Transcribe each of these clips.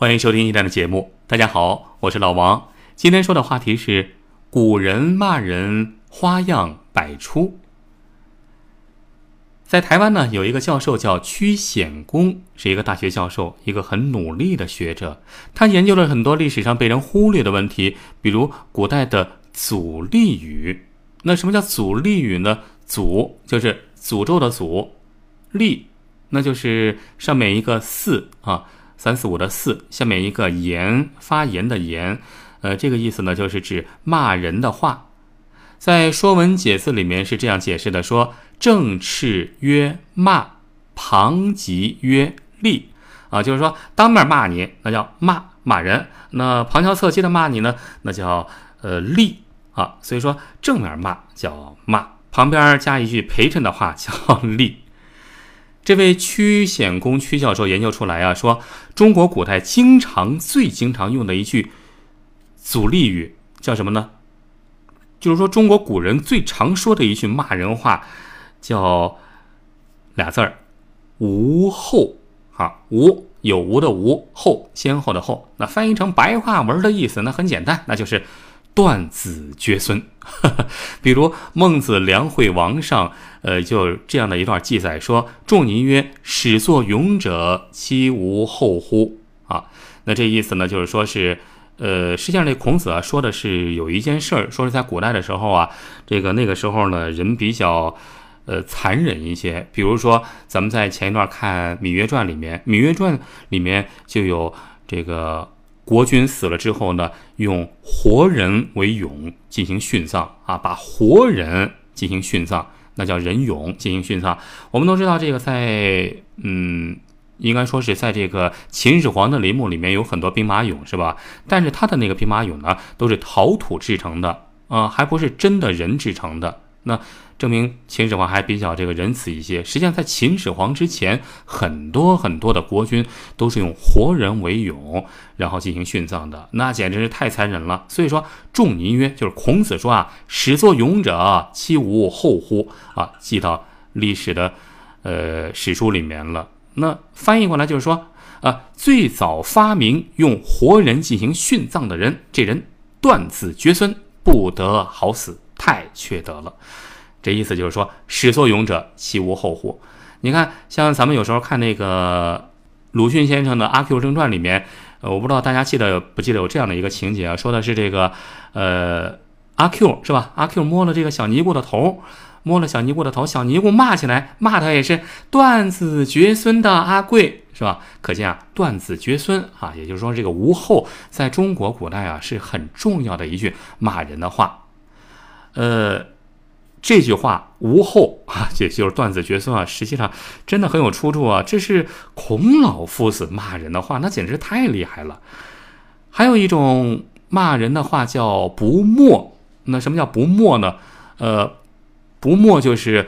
欢迎收听一段的节目。大家好，我是老王。今天说的话题是古人骂人花样百出。在台湾呢，有一个教授叫屈显公，是一个大学教授，一个很努力的学者。他研究了很多历史上被人忽略的问题，比如古代的阻力语。那什么叫阻力语呢？阻就是诅咒的诅，力那就是上面一个四啊。三四五的四，下面一个言，发言的言，呃，这个意思呢，就是指骂人的话。在《说文解字》里面是这样解释的：说正斥曰骂，旁及曰厉，啊，就是说当面骂你，那叫骂骂人；那旁敲侧击的骂你呢，那叫呃厉啊。所以说正面骂叫骂，旁边加一句陪衬的话叫厉。这位屈显公屈教授研究出来啊，说中国古代经常最经常用的一句阻力语叫什么呢？就是说中国古人最常说的一句骂人话，叫俩字儿“无后”啊，无有无的无，后先后的后。那翻译成白话文的意思，那很简单，那就是断子绝孙。比如孟子梁惠王上。呃，就这样的一段记载说：“仲尼曰：‘始作俑者，其无后乎？’啊，那这意思呢，就是说是，呃，实际上这孔子啊说的是有一件事儿，说是在古代的时候啊，这个那个时候呢，人比较，呃，残忍一些。比如说，咱们在前一段看《芈月传》里面，《芈月传》里面就有这个国君死了之后呢，用活人为俑进行殉葬啊，把活人进行殉葬。”那叫人俑进行殉葬。我们都知道，这个在嗯，应该说是在这个秦始皇的陵墓里面有很多兵马俑，是吧？但是他的那个兵马俑呢，都是陶土制成的啊，还不是真的人制成的。那证明秦始皇还比较这个仁慈一些。实际上，在秦始皇之前，很多很多的国君都是用活人为俑，然后进行殉葬的，那简直是太残忍了。所以说，仲尼曰，就是孔子说啊，始作俑者，其无后乎？啊，记到历史的呃史书里面了。那翻译过来就是说，啊，最早发明用活人进行殉葬的人，这人断子绝孙，不得好死。太缺德了，这意思就是说，始作俑者，其无后乎？你看，像咱们有时候看那个鲁迅先生的《阿 Q 正传》里面，呃，我不知道大家记得不记得有这样的一个情节啊，说的是这个，呃，阿 Q 是吧？阿 Q 摸了这个小尼姑的头，摸了小尼姑的头，小尼姑骂起来，骂他也是断子绝孙的阿贵，是吧？可见啊，断子绝孙啊，也就是说，这个无后在中国古代啊是很重要的一句骂人的话。呃，这句话无后 啊，这就是断子绝孙啊。实际上真的很有出处啊。这是孔老夫子骂人的话，那简直太厉害了。还有一种骂人的话叫不默。那什么叫不默呢？呃，不默就是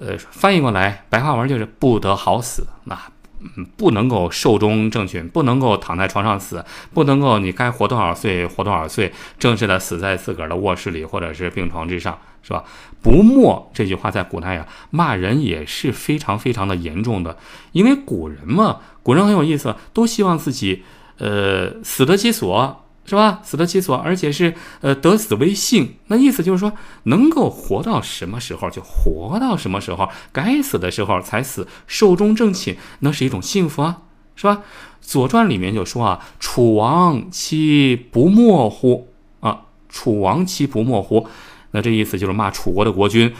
呃，翻译过来白话文就是不得好死啊。嗯不能够寿终正寝，不能够躺在床上死，不能够你该活多少岁活多少岁，正式的死在自个儿的卧室里或者是病床之上，是吧？不墨这句话在古代呀，骂人也是非常非常的严重的，因为古人嘛，古人很有意思，都希望自己呃死得其所。是吧？死得其所，而且是呃得死为幸。那意思就是说，能够活到什么时候就活到什么时候，该死的时候才死，寿终正寝，那是一种幸福啊，是吧？《左传》里面就说啊：“楚王其不默乎？”啊，楚王其不默乎？那这意思就是骂楚国的国君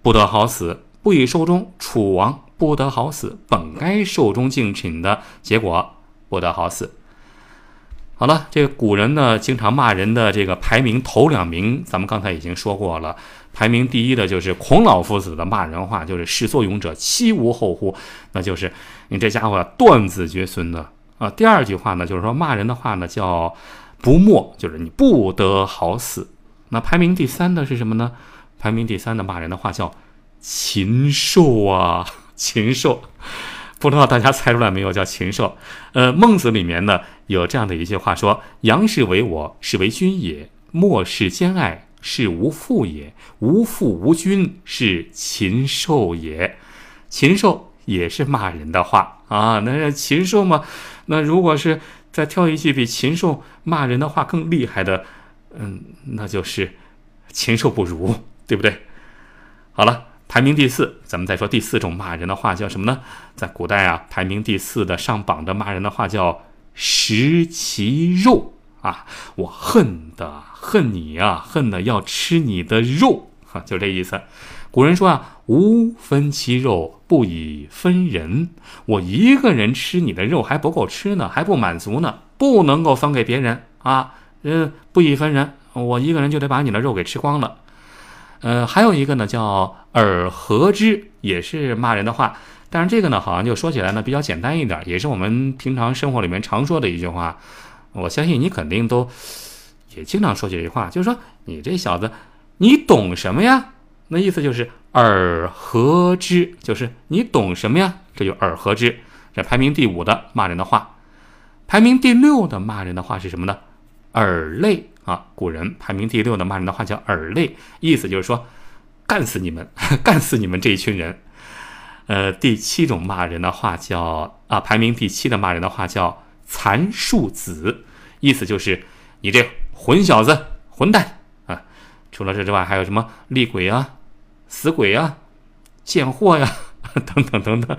不得好死，不以寿终。楚王不得好死，本该寿终正寝的结果不得好死。好了，这个古人呢，经常骂人的这个排名头两名，咱们刚才已经说过了。排名第一的就是孔老夫子的骂人话，就是“始作俑者，其无后乎”，那就是你这家伙断子绝孙的啊。第二句话呢，就是说骂人的话呢，叫“不默”，就是你不得好死。那排名第三的是什么呢？排名第三的骂人的话叫“禽兽啊，禽兽”。不知道大家猜出来没有？叫禽兽。呃，孟子里面呢有这样的一句话说：“杨氏为我，是为君也；莫世兼爱，是无父也；无父无君，是禽兽也。”禽兽也是骂人的话啊。那禽兽嘛，那如果是再挑一句比禽兽骂人的话更厉害的，嗯，那就是禽兽不如，对不对？好了，排名第四，咱们再说第四种骂人的话叫什么呢？在古代啊，排名第四的上榜的骂人的话叫食其肉啊，我恨的恨你啊，恨的要吃你的肉哈，就这意思。古人说啊，无分其肉，不以分人。我一个人吃你的肉还不够吃呢，还不满足呢，不能够分给别人啊。嗯，不以分人，我一个人就得把你的肉给吃光了。呃，还有一个呢，叫尔和之，也是骂人的话。但是这个呢，好像就说起来呢比较简单一点，也是我们平常生活里面常说的一句话。我相信你肯定都也经常说这句话，就是说你这小子，你懂什么呀？那意思就是尔和之，就是你懂什么呀？这就尔和之。这排名第五的骂人的话，排名第六的骂人的话是什么呢？耳类。啊，古人排名第六的骂人的话叫“耳类”，意思就是说，干死你们，干死你们这一群人。呃，第七种骂人的话叫啊，排名第七的骂人的话叫“残树子”，意思就是你这混小子、混蛋啊。除了这之外，还有什么厉鬼啊、死鬼啊、贱货呀 等等等等。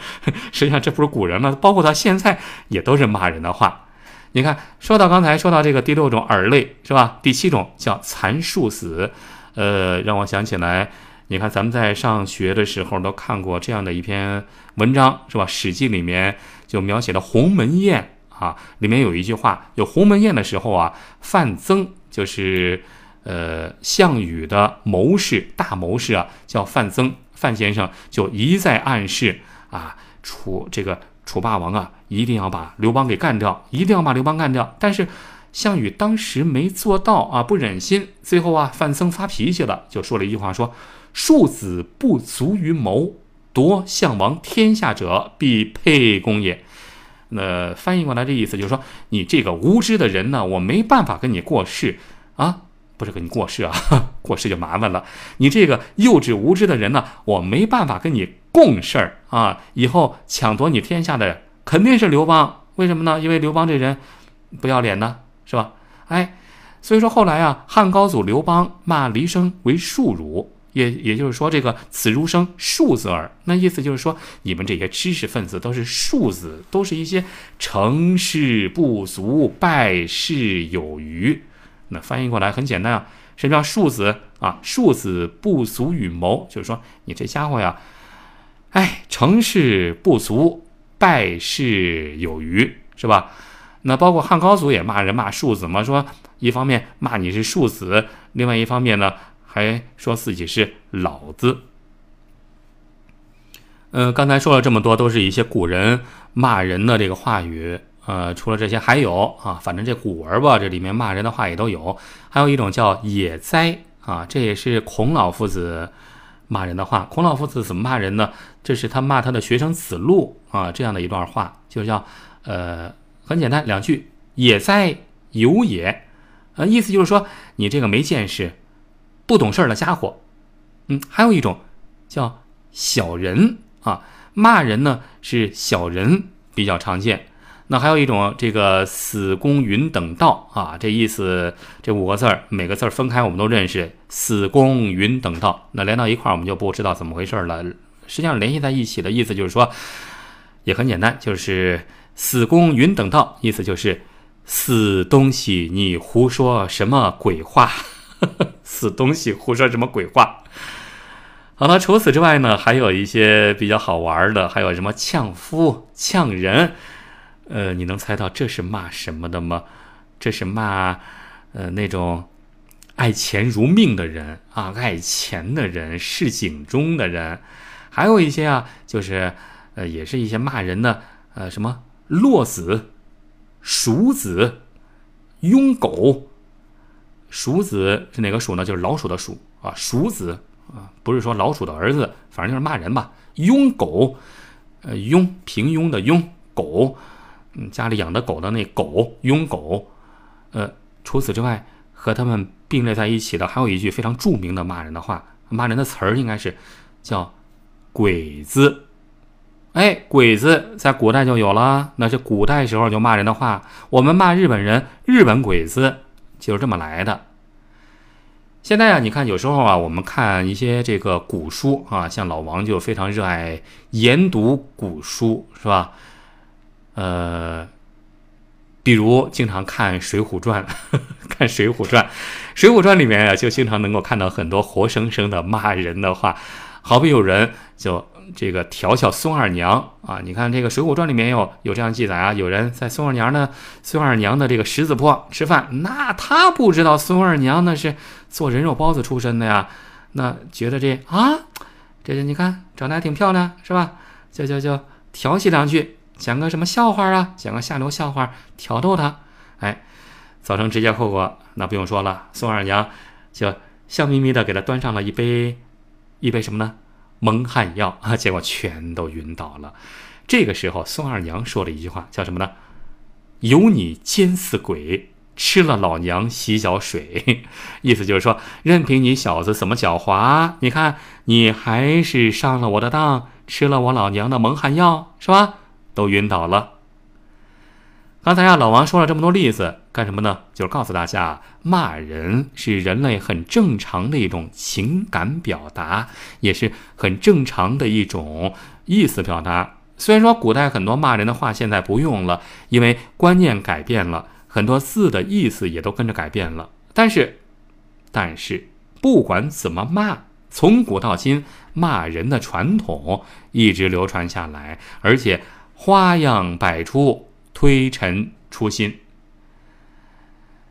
实际上，这不是古人了，包括到现在也都是骂人的话。你看，说到刚才说到这个第六种耳类是吧？第七种叫蚕树死，呃，让我想起来，你看咱们在上学的时候都看过这样的一篇文章是吧？《史记》里面就描写了鸿门宴啊，里面有一句话，有鸿门宴的时候啊，范增就是呃项羽的谋士大谋士啊，叫范增，范先生就一再暗示啊，楚这个。楚霸王啊，一定要把刘邦给干掉，一定要把刘邦干掉。但是项羽当时没做到啊，不忍心。最后啊，范增发脾气了，就说了一句话：说庶子不足于谋，夺项王天下者，必沛公也。那翻译过来这意思就是说，你这个无知的人呢，我没办法跟你过世啊，不是跟你过世啊，过世就麻烦了。你这个幼稚无知的人呢，我没办法跟你。共事儿啊！以后抢夺你天下的肯定是刘邦，为什么呢？因为刘邦这人不要脸呢，是吧？哎，所以说后来啊，汉高祖刘邦骂黎生为庶儒，也也就是说这个此儒生庶子耳。那意思就是说，你们这些知识分子都是庶子，都是一些成事不足，败事有余。那翻译过来很简单啊，什么叫庶子啊？庶子不足与谋，就是说你这家伙呀。哎，成事不足，败事有余，是吧？那包括汉高祖也骂人骂庶子嘛，说一方面骂你是庶子，另外一方面呢，还说自己是老子。嗯，刚才说了这么多，都是一些古人骂人的这个话语。呃，除了这些，还有啊，反正这古文吧，这里面骂人的话也都有。还有一种叫野哉啊，这也是孔老夫子。骂人的话，孔老夫子怎么骂人呢？这是他骂他的学生子路啊，这样的一段话，就叫呃，很简单两句，也在有也，呃，意思就是说你这个没见识、不懂事儿的家伙。嗯，还有一种叫小人啊，骂人呢是小人比较常见。那还有一种，这个死公云等道啊，这意思这五个字儿，每个字儿分开我们都认识。死公云等道，那连到一块儿我们就不知道怎么回事了。实际上联系在一起的意思就是说，也很简单，就是死公云等道，意思就是死东西，你胡说什么鬼话？死东西胡说什么鬼话？好了，除此之外呢，还有一些比较好玩的，还有什么呛夫、呛人。呃，你能猜到这是骂什么的吗？这是骂，呃，那种爱钱如命的人啊，爱钱的人，市井中的人，还有一些啊，就是呃，也是一些骂人的，呃，什么落子、鼠子、庸狗。鼠子是哪个鼠呢？就是老鼠的鼠啊，鼠子啊，不是说老鼠的儿子，反正就是骂人吧。庸狗，呃，庸平庸的庸狗。嗯，家里养的狗的那狗，庸狗，呃，除此之外，和他们并列在一起的还有一句非常著名的骂人的话，骂人的词儿应该是叫“鬼子”，哎，鬼子在古代就有了，那是古代时候就骂人的话。我们骂日本人，日本鬼子就是这么来的。现在啊，你看有时候啊，我们看一些这个古书啊，像老王就非常热爱研读古书，是吧？呃，比如经常看《水浒传》，看《水浒传》，《水浒传》里面啊，就经常能够看到很多活生生的骂人的话，好比有人就。这个调笑孙二娘啊，你看这个《水浒传》里面有有这样记载啊，有人在孙二娘的孙二娘的这个十字坡吃饭，那他不知道孙二娘那是做人肉包子出身的呀，那觉得这啊，这这你看长得还挺漂亮是吧？就就就调戏两句，讲个什么笑话啊，讲个下流笑话挑逗他，哎，造成直接后果，那不用说了，宋二娘就笑眯眯的给他端上了一杯一杯什么呢？蒙汗药啊，结果全都晕倒了。这个时候，宋二娘说了一句话，叫什么呢？有你奸似鬼，吃了老娘洗脚水。意思就是说，任凭你小子怎么狡猾，你看你还是上了我的当，吃了我老娘的蒙汗药，是吧？都晕倒了。刚才啊，老王说了这么多例子，干什么呢？就是告诉大家，骂人是人类很正常的一种情感表达，也是很正常的一种意思表达。虽然说古代很多骂人的话现在不用了，因为观念改变了，很多字的意思也都跟着改变了。但是，但是不管怎么骂，从古到今，骂人的传统一直流传下来，而且花样百出。推陈出新，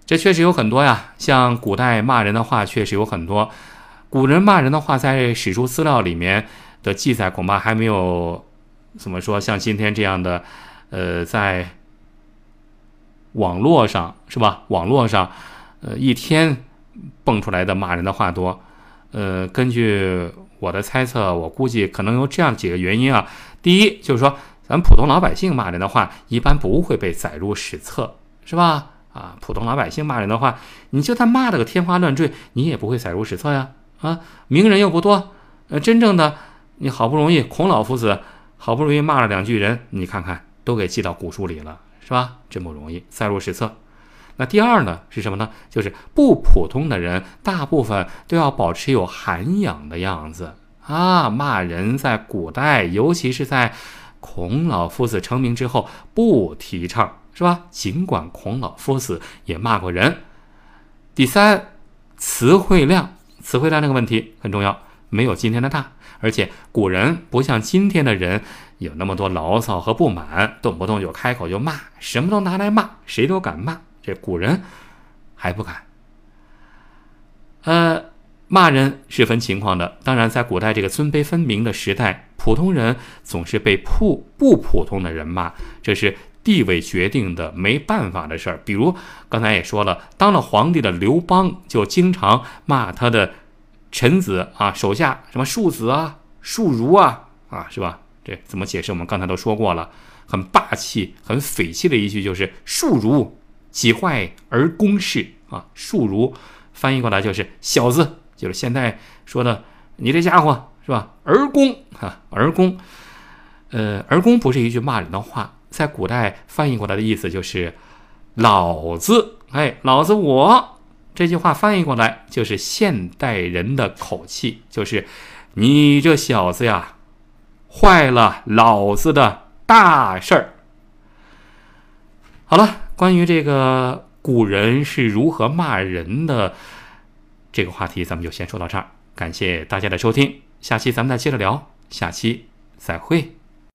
这确实有很多呀。像古代骂人的话，确实有很多。古人骂人的话，在史书资料里面的记载，恐怕还没有怎么说像今天这样的，呃，在网络上是吧？网络上，呃，一天蹦出来的骂人的话多。呃，根据我的猜测，我估计可能有这样几个原因啊。第一，就是说。咱普通老百姓骂人的话，一般不会被载入史册，是吧？啊，普通老百姓骂人的话，你就算骂的个天花乱坠，你也不会载入史册呀。啊，名人又不多，呃，真正的你好不容易孔老夫子好不容易骂了两句人，你看看都给记到古书里了，是吧？真不容易载入史册。那第二呢是什么呢？就是不普通的人，大部分都要保持有涵养的样子啊。骂人在古代，尤其是在。孔老夫子成名之后不提倡，是吧？尽管孔老夫子也骂过人。第三，词汇量，词汇量这个问题很重要，没有今天的大。而且古人不像今天的人有那么多牢骚和不满，动不动就开口就骂，什么都拿来骂，谁都敢骂。这古人还不敢。呃。骂人是分情况的，当然，在古代这个尊卑分明的时代，普通人总是被普不普通的人骂，这是地位决定的，没办法的事儿。比如刚才也说了，当了皇帝的刘邦就经常骂他的臣子啊、手下，什么庶子啊、庶儒啊，啊，是吧？这怎么解释？我们刚才都说过了，很霸气、很匪气的一句就是“庶儒几坏而公事”啊，“庶儒”翻译过来就是小子。就是现在说的，你这家伙是吧？儿公啊，儿公，呃，儿公不是一句骂人的话，在古代翻译过来的意思就是老子，哎，老子我这句话翻译过来就是现代人的口气，就是你这小子呀，坏了老子的大事儿。好了，关于这个古人是如何骂人的。这个话题咱们就先说到这儿，感谢大家的收听，下期咱们再接着聊，下期再会。